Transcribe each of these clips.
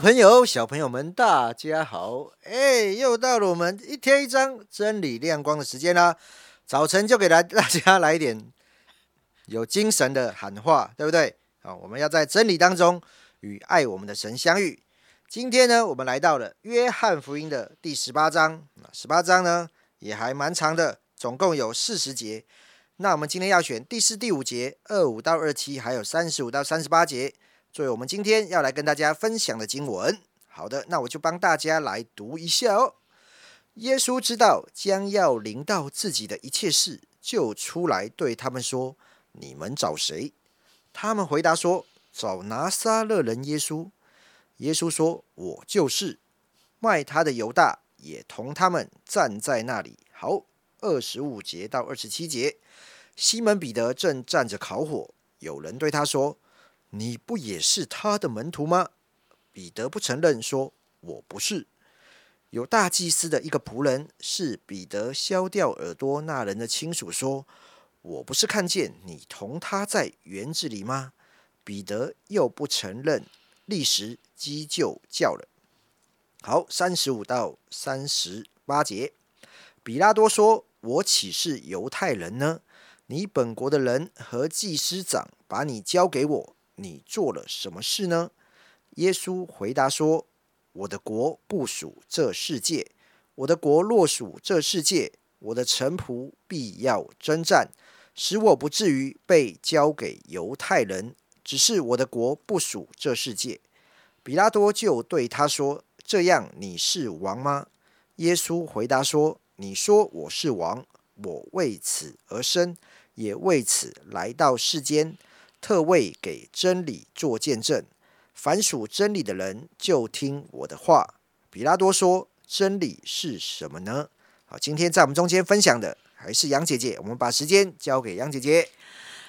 朋友、小朋友们，大家好！哎，又到了我们一天一章真理亮光的时间啦。早晨就给来大家来一点有精神的喊话，对不对？好，我们要在真理当中与爱我们的神相遇。今天呢，我们来到了约翰福音的第十八章。十八章呢也还蛮长的，总共有四十节。那我们今天要选第四、第五节，二五到二七，还有三十五到三十八节。作为我们今天要来跟大家分享的经文，好的，那我就帮大家来读一下哦。耶稣知道将要临到自己的一切事，就出来对他们说：“你们找谁？”他们回答说：“找拿撒勒人耶稣。”耶稣说：“我就是。”卖他的犹大也同他们站在那里。好，二十五节到二十七节，西门彼得正站着烤火，有人对他说。你不也是他的门徒吗？彼得不承认，说：“我不是。”有大祭司的一个仆人是彼得削掉耳朵那人的亲属，说：“我不是看见你同他在园子里吗？”彼得又不承认，立时鸡就叫了。好，三十五到三十八节，比拉多说：“我岂是犹太人呢？你本国的人和祭司长把你交给我。”你做了什么事呢？耶稣回答说：“我的国不属这世界。我的国若属这世界，我的臣仆必要征战，使我不至于被交给犹太人。只是我的国不属这世界。”比拉多就对他说：“这样你是王吗？”耶稣回答说：“你说我是王，我为此而生，也为此来到世间。”特为给真理做见证，凡属真理的人就听我的话。比拉多说：“真理是什么呢？”好，今天在我们中间分享的还是杨姐姐，我们把时间交给杨姐姐。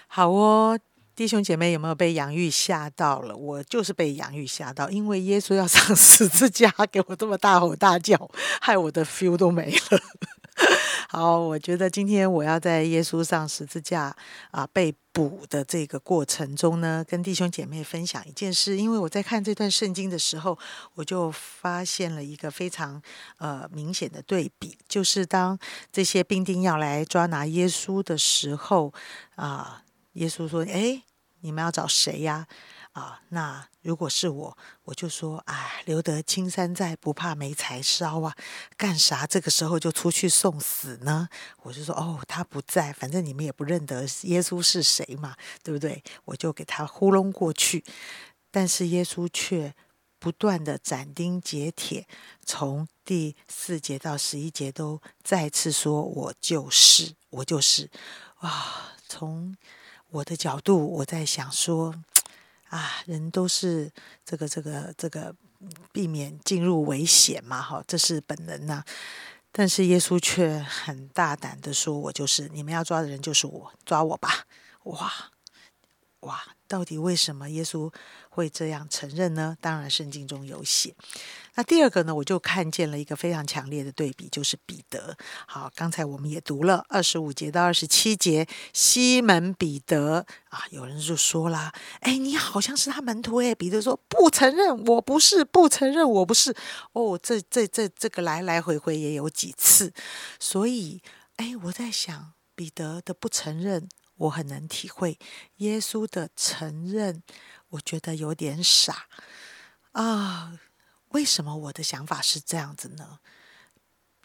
好哦，弟兄姐妹有没有被杨玉吓到了？我就是被杨玉吓到，因为耶稣要上十字架，给我这么大吼大叫，害我的 feel 都没了。好，我觉得今天我要在耶稣上十字架啊被捕的这个过程中呢，跟弟兄姐妹分享一件事。因为我在看这段圣经的时候，我就发现了一个非常呃明显的对比，就是当这些兵丁要来抓拿耶稣的时候啊，耶稣说：“哎，你们要找谁呀？”，啊那如果是我，我就说，哎，留得青山在，不怕没柴烧啊！干啥这个时候就出去送死呢？我就说，哦，他不在，反正你们也不认得耶稣是谁嘛，对不对？我就给他糊弄过去。但是耶稣却不断的斩钉截铁，从第四节到十一节都再次说：“我就是，我就是。”啊，从我的角度，我在想说。啊，人都是这个这个这个避免进入危险嘛，哈，这是本能呐。但是耶稣却很大胆的说：“我就是你们要抓的人，就是我，抓我吧！”哇哇，到底为什么耶稣会这样承认呢？当然，圣经中有写。那第二个呢，我就看见了一个非常强烈的对比，就是彼得。好，刚才我们也读了二十五节到二十七节，西门彼得啊，有人就说啦：“哎，你好像是他门徒哎。”彼得说：“不承认，我不是，不承认，我不是。”哦，这这这这个来来回回也有几次，所以哎，我在想彼得的不承认，我很能体会；耶稣的承认，我觉得有点傻啊。为什么我的想法是这样子呢？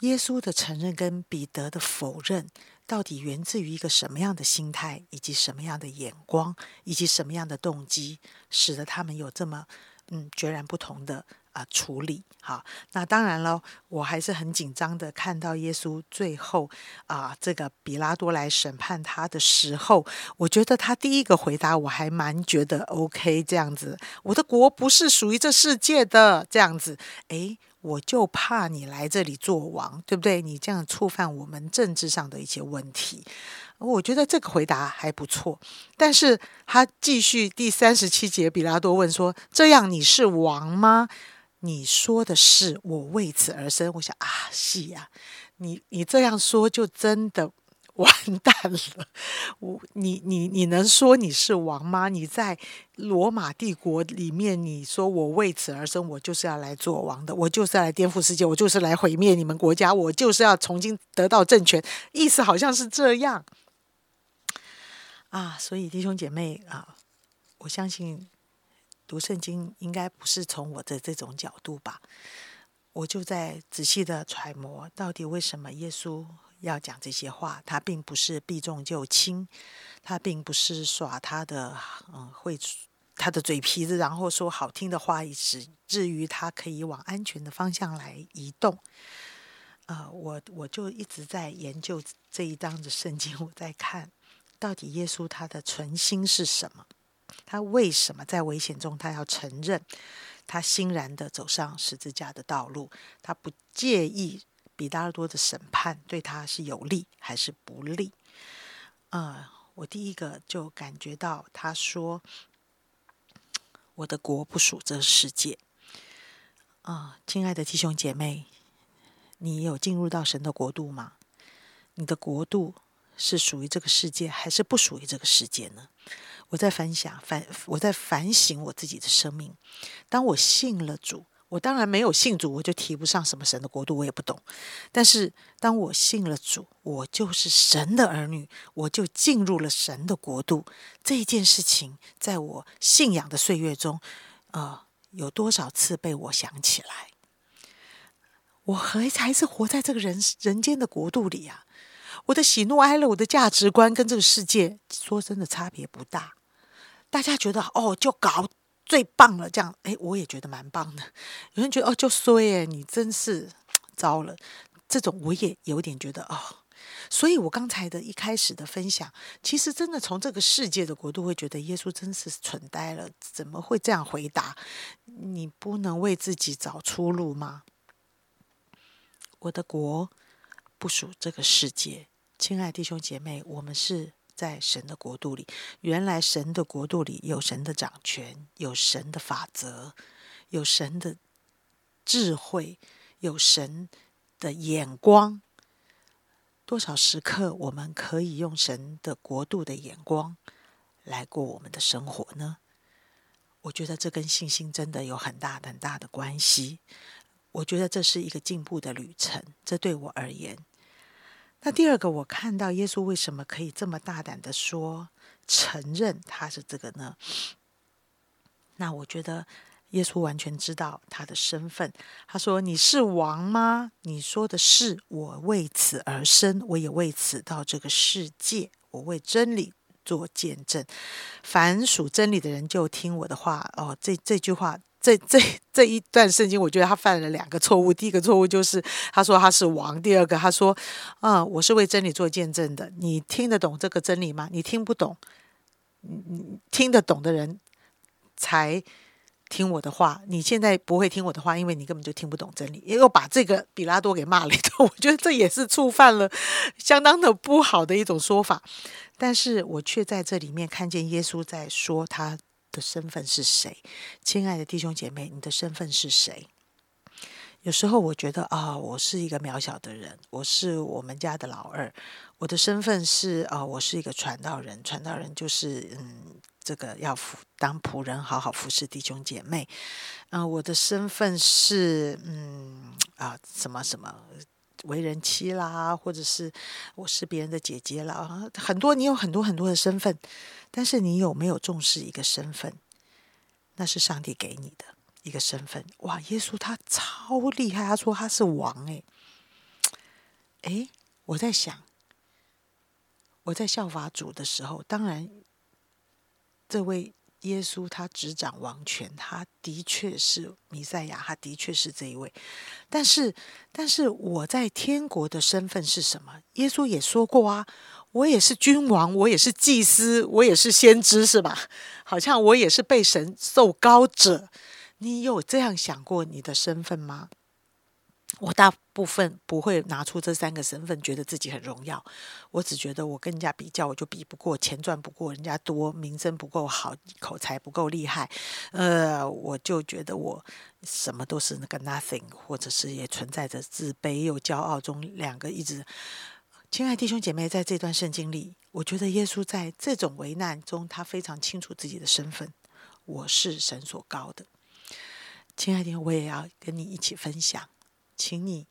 耶稣的承认跟彼得的否认，到底源自于一个什么样的心态，以及什么样的眼光，以及什么样的动机，使得他们有这么嗯截然不同的？啊，处理好。那当然了，我还是很紧张的。看到耶稣最后啊，这个比拉多来审判他的时候，我觉得他第一个回答我还蛮觉得 OK，这样子。我的国不是属于这世界的，这样子。诶，我就怕你来这里做王，对不对？你这样触犯我们政治上的一些问题。我觉得这个回答还不错。但是他继续第三十七节，比拉多问说：“这样你是王吗？”你说的是我为此而生，我想啊，是呀，你你这样说就真的完蛋了！我你你你能说你是王吗？你在罗马帝国里面，你说我为此而生，我就是要来做王的，我就是要来颠覆世界，我就是来毁灭你们国家，我就是要重新得到政权，意思好像是这样啊。所以弟兄姐妹啊，我相信读圣经应该不是从我的这种角度吧。我就在仔细的揣摩，到底为什么耶稣要讲这些话？他并不是避重就轻，他并不是耍他的嗯会他的嘴皮子，然后说好听的话，以至于他可以往安全的方向来移动。呃，我我就一直在研究这一章的圣经，我在看到底耶稣他的存心是什么？他为什么在危险中他要承认？他欣然的走上十字架的道路，他不介意比拉多的审判对他是有利还是不利。啊，我第一个就感觉到他说：“我的国不属这世界。”啊，亲爱的弟兄姐妹，你有进入到神的国度吗？你的国度是属于这个世界，还是不属于这个世界呢？我在反想反，我在反省我自己的生命。当我信了主，我当然没有信主，我就提不上什么神的国度，我也不懂。但是当我信了主，我就是神的儿女，我就进入了神的国度。这件事情，在我信仰的岁月中，呃，有多少次被我想起来？我还还是活在这个人人间的国度里呀。我的喜怒哀乐，我的价值观跟这个世界，说真的差别不大。大家觉得哦，就搞最棒了，这样哎，我也觉得蛮棒的。有人觉得哦，就衰哎，你真是糟了。这种我也有点觉得哦。所以我刚才的一开始的分享，其实真的从这个世界的国度会觉得耶稣真是蠢呆了，怎么会这样回答？你不能为自己找出路吗？我的国不属这个世界。亲爱弟兄姐妹，我们是在神的国度里。原来神的国度里有神的掌权，有神的法则，有神的智慧，有神的眼光。多少时刻我们可以用神的国度的眼光来过我们的生活呢？我觉得这跟信心真的有很大很大的关系。我觉得这是一个进步的旅程。这对我而言。那第二个，我看到耶稣为什么可以这么大胆的说承认他是这个呢？那我觉得耶稣完全知道他的身份。他说：“你是王吗？你说的是，我为此而生，我也为此到这个世界，我为真理做见证。凡属真理的人就听我的话。”哦，这这句话。这这这一段圣经，我觉得他犯了两个错误。第一个错误就是他说他是王；第二个他说，啊，我是为真理做见证的。你听得懂这个真理吗？你听不懂，你你听得懂的人才听我的话。你现在不会听我的话，因为你根本就听不懂真理。又把这个比拉多给骂了一顿，我觉得这也是触犯了相当的不好的一种说法。但是我却在这里面看见耶稣在说他。的身份是谁？亲爱的弟兄姐妹，你的身份是谁？有时候我觉得啊，我是一个渺小的人，我是我们家的老二，我的身份是啊，我是一个传道人。传道人就是嗯，这个要服当仆人，好好服侍弟兄姐妹。嗯，我的身份是嗯啊，什么什么为人妻啦，或者是我是别人的姐姐啦，很多你有很多很多的身份。但是你有没有重视一个身份？那是上帝给你的一个身份。哇，耶稣他超厉害，他说他是王。哎，哎，我在想，我在效法主的时候，当然，这位耶稣他执掌王权，他的确是弥赛亚，他的确是这一位。但是，但是我在天国的身份是什么？耶稣也说过啊。我也是君王，我也是祭司，我也是先知，是吧？好像我也是被神受高者。你有这样想过你的身份吗？我大部分不会拿出这三个身份，觉得自己很荣耀。我只觉得我跟人家比较，我就比不过，钱赚不过人家多，名声不够好，口才不够厉害。呃，我就觉得我什么都是那个 nothing，或者是也存在着自卑又骄傲中两个一直。亲爱弟兄姐妹，在这段圣经里，我觉得耶稣在这种危难中，他非常清楚自己的身份：我是神所高的。亲爱的，我也要跟你一起分享，请你，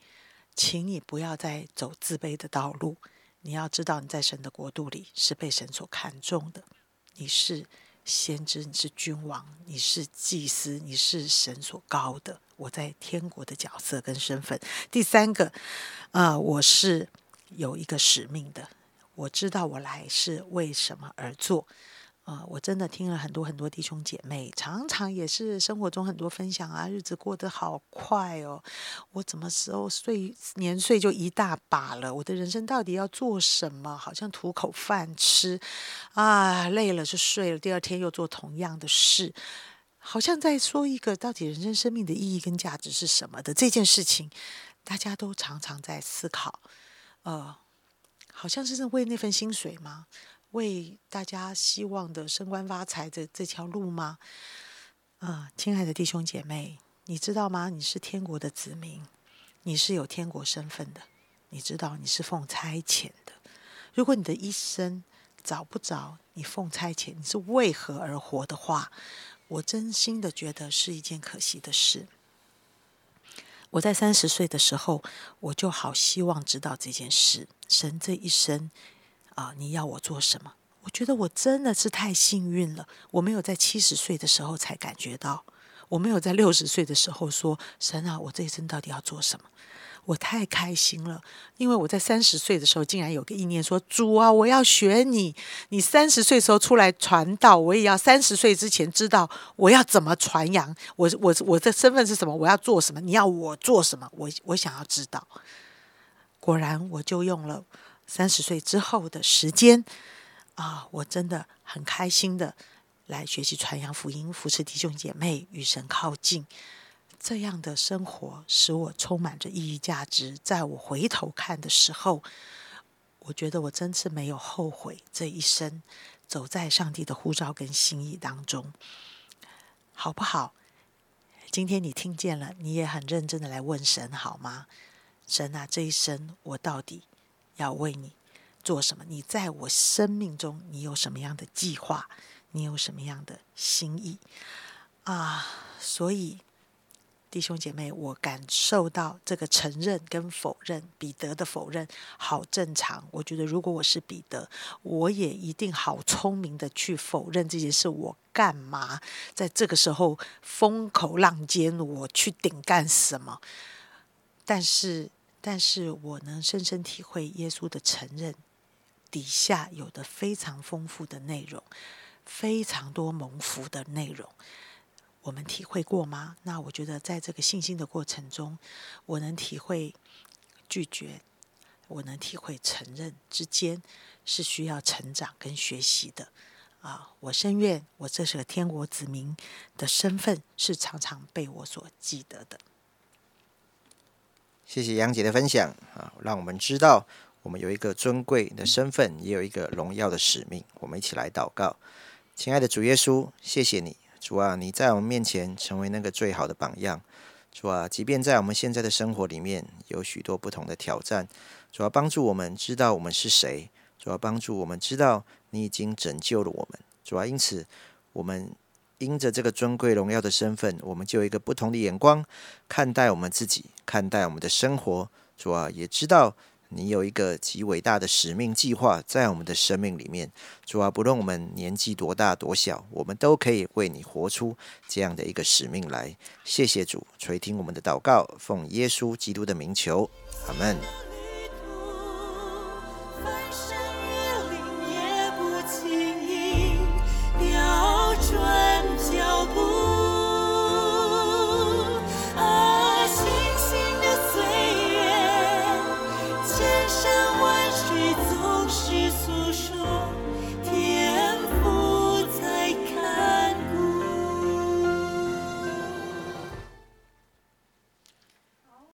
请你不要再走自卑的道路。你要知道，你在神的国度里是被神所看重的。你是先知，你是君王，你是祭司，你是神所高的。我在天国的角色跟身份。第三个，啊，我是。有一个使命的，我知道我来是为什么而做。啊，我真的听了很多很多弟兄姐妹，常常也是生活中很多分享啊，日子过得好快哦。我怎么时候岁年岁就一大把了？我的人生到底要做什么？好像图口饭吃啊，累了就睡了，第二天又做同样的事，好像在说一个到底人生生命的意义跟价值是什么的这件事情，大家都常常在思考。呃，好像是为那份薪水吗？为大家希望的升官发财的这条路吗？啊，亲爱的弟兄姐妹，你知道吗？你是天国的子民，你是有天国身份的。你知道你是奉差遣的。如果你的一生找不着你奉差遣，你是为何而活的话，我真心的觉得是一件可惜的事。我在三十岁的时候，我就好希望知道这件事。神这一生啊，你要我做什么？我觉得我真的是太幸运了。我没有在七十岁的时候才感觉到，我没有在六十岁的时候说：“神啊，我这一生到底要做什么？”我太开心了，因为我在三十岁的时候，竟然有个意念说：“主啊，我要学你。你三十岁时候出来传道，我也要三十岁之前知道我要怎么传扬。我我我的身份是什么？我要做什么？你要我做什么？我我想要知道。果然，我就用了三十岁之后的时间啊，我真的很开心的来学习传扬福音，扶持弟兄姐妹与神靠近。”这样的生活使我充满着意义价值。在我回头看的时候，我觉得我真是没有后悔这一生走在上帝的呼召跟心意当中，好不好？今天你听见了，你也很认真的来问神好吗？神啊，这一生我到底要为你做什么？你在我生命中，你有什么样的计划？你有什么样的心意啊？所以。弟兄姐妹，我感受到这个承认跟否认，彼得的否认好正常。我觉得如果我是彼得，我也一定好聪明的去否认这件事。我干嘛在这个时候风口浪尖，我去顶干什么？但是，但是我能深深体会耶稣的承认底下有的非常丰富的内容，非常多蒙福的内容。我们体会过吗？那我觉得，在这个信心的过程中，我能体会拒绝，我能体会承认之间是需要成长跟学习的啊！我深愿我这是个天国子民的身份是常常被我所记得的。谢谢杨姐的分享啊，让我们知道我们有一个尊贵的身份，也有一个荣耀的使命。我们一起来祷告，亲爱的主耶稣，谢谢你。主啊，你在我们面前成为那个最好的榜样。主啊，即便在我们现在的生活里面有许多不同的挑战，主要帮助我们知道我们是谁，主要帮助我们知道你已经拯救了我们。主啊，因此我们因着这个尊贵荣耀的身份，我们就有一个不同的眼光看待我们自己，看待我们的生活。主啊，也知道。你有一个极伟大的使命计划在我们的生命里面，主啊，不论我们年纪多大多小，我们都可以为你活出这样的一个使命来。谢谢主垂听我们的祷告，奉耶稣基督的名求，阿门。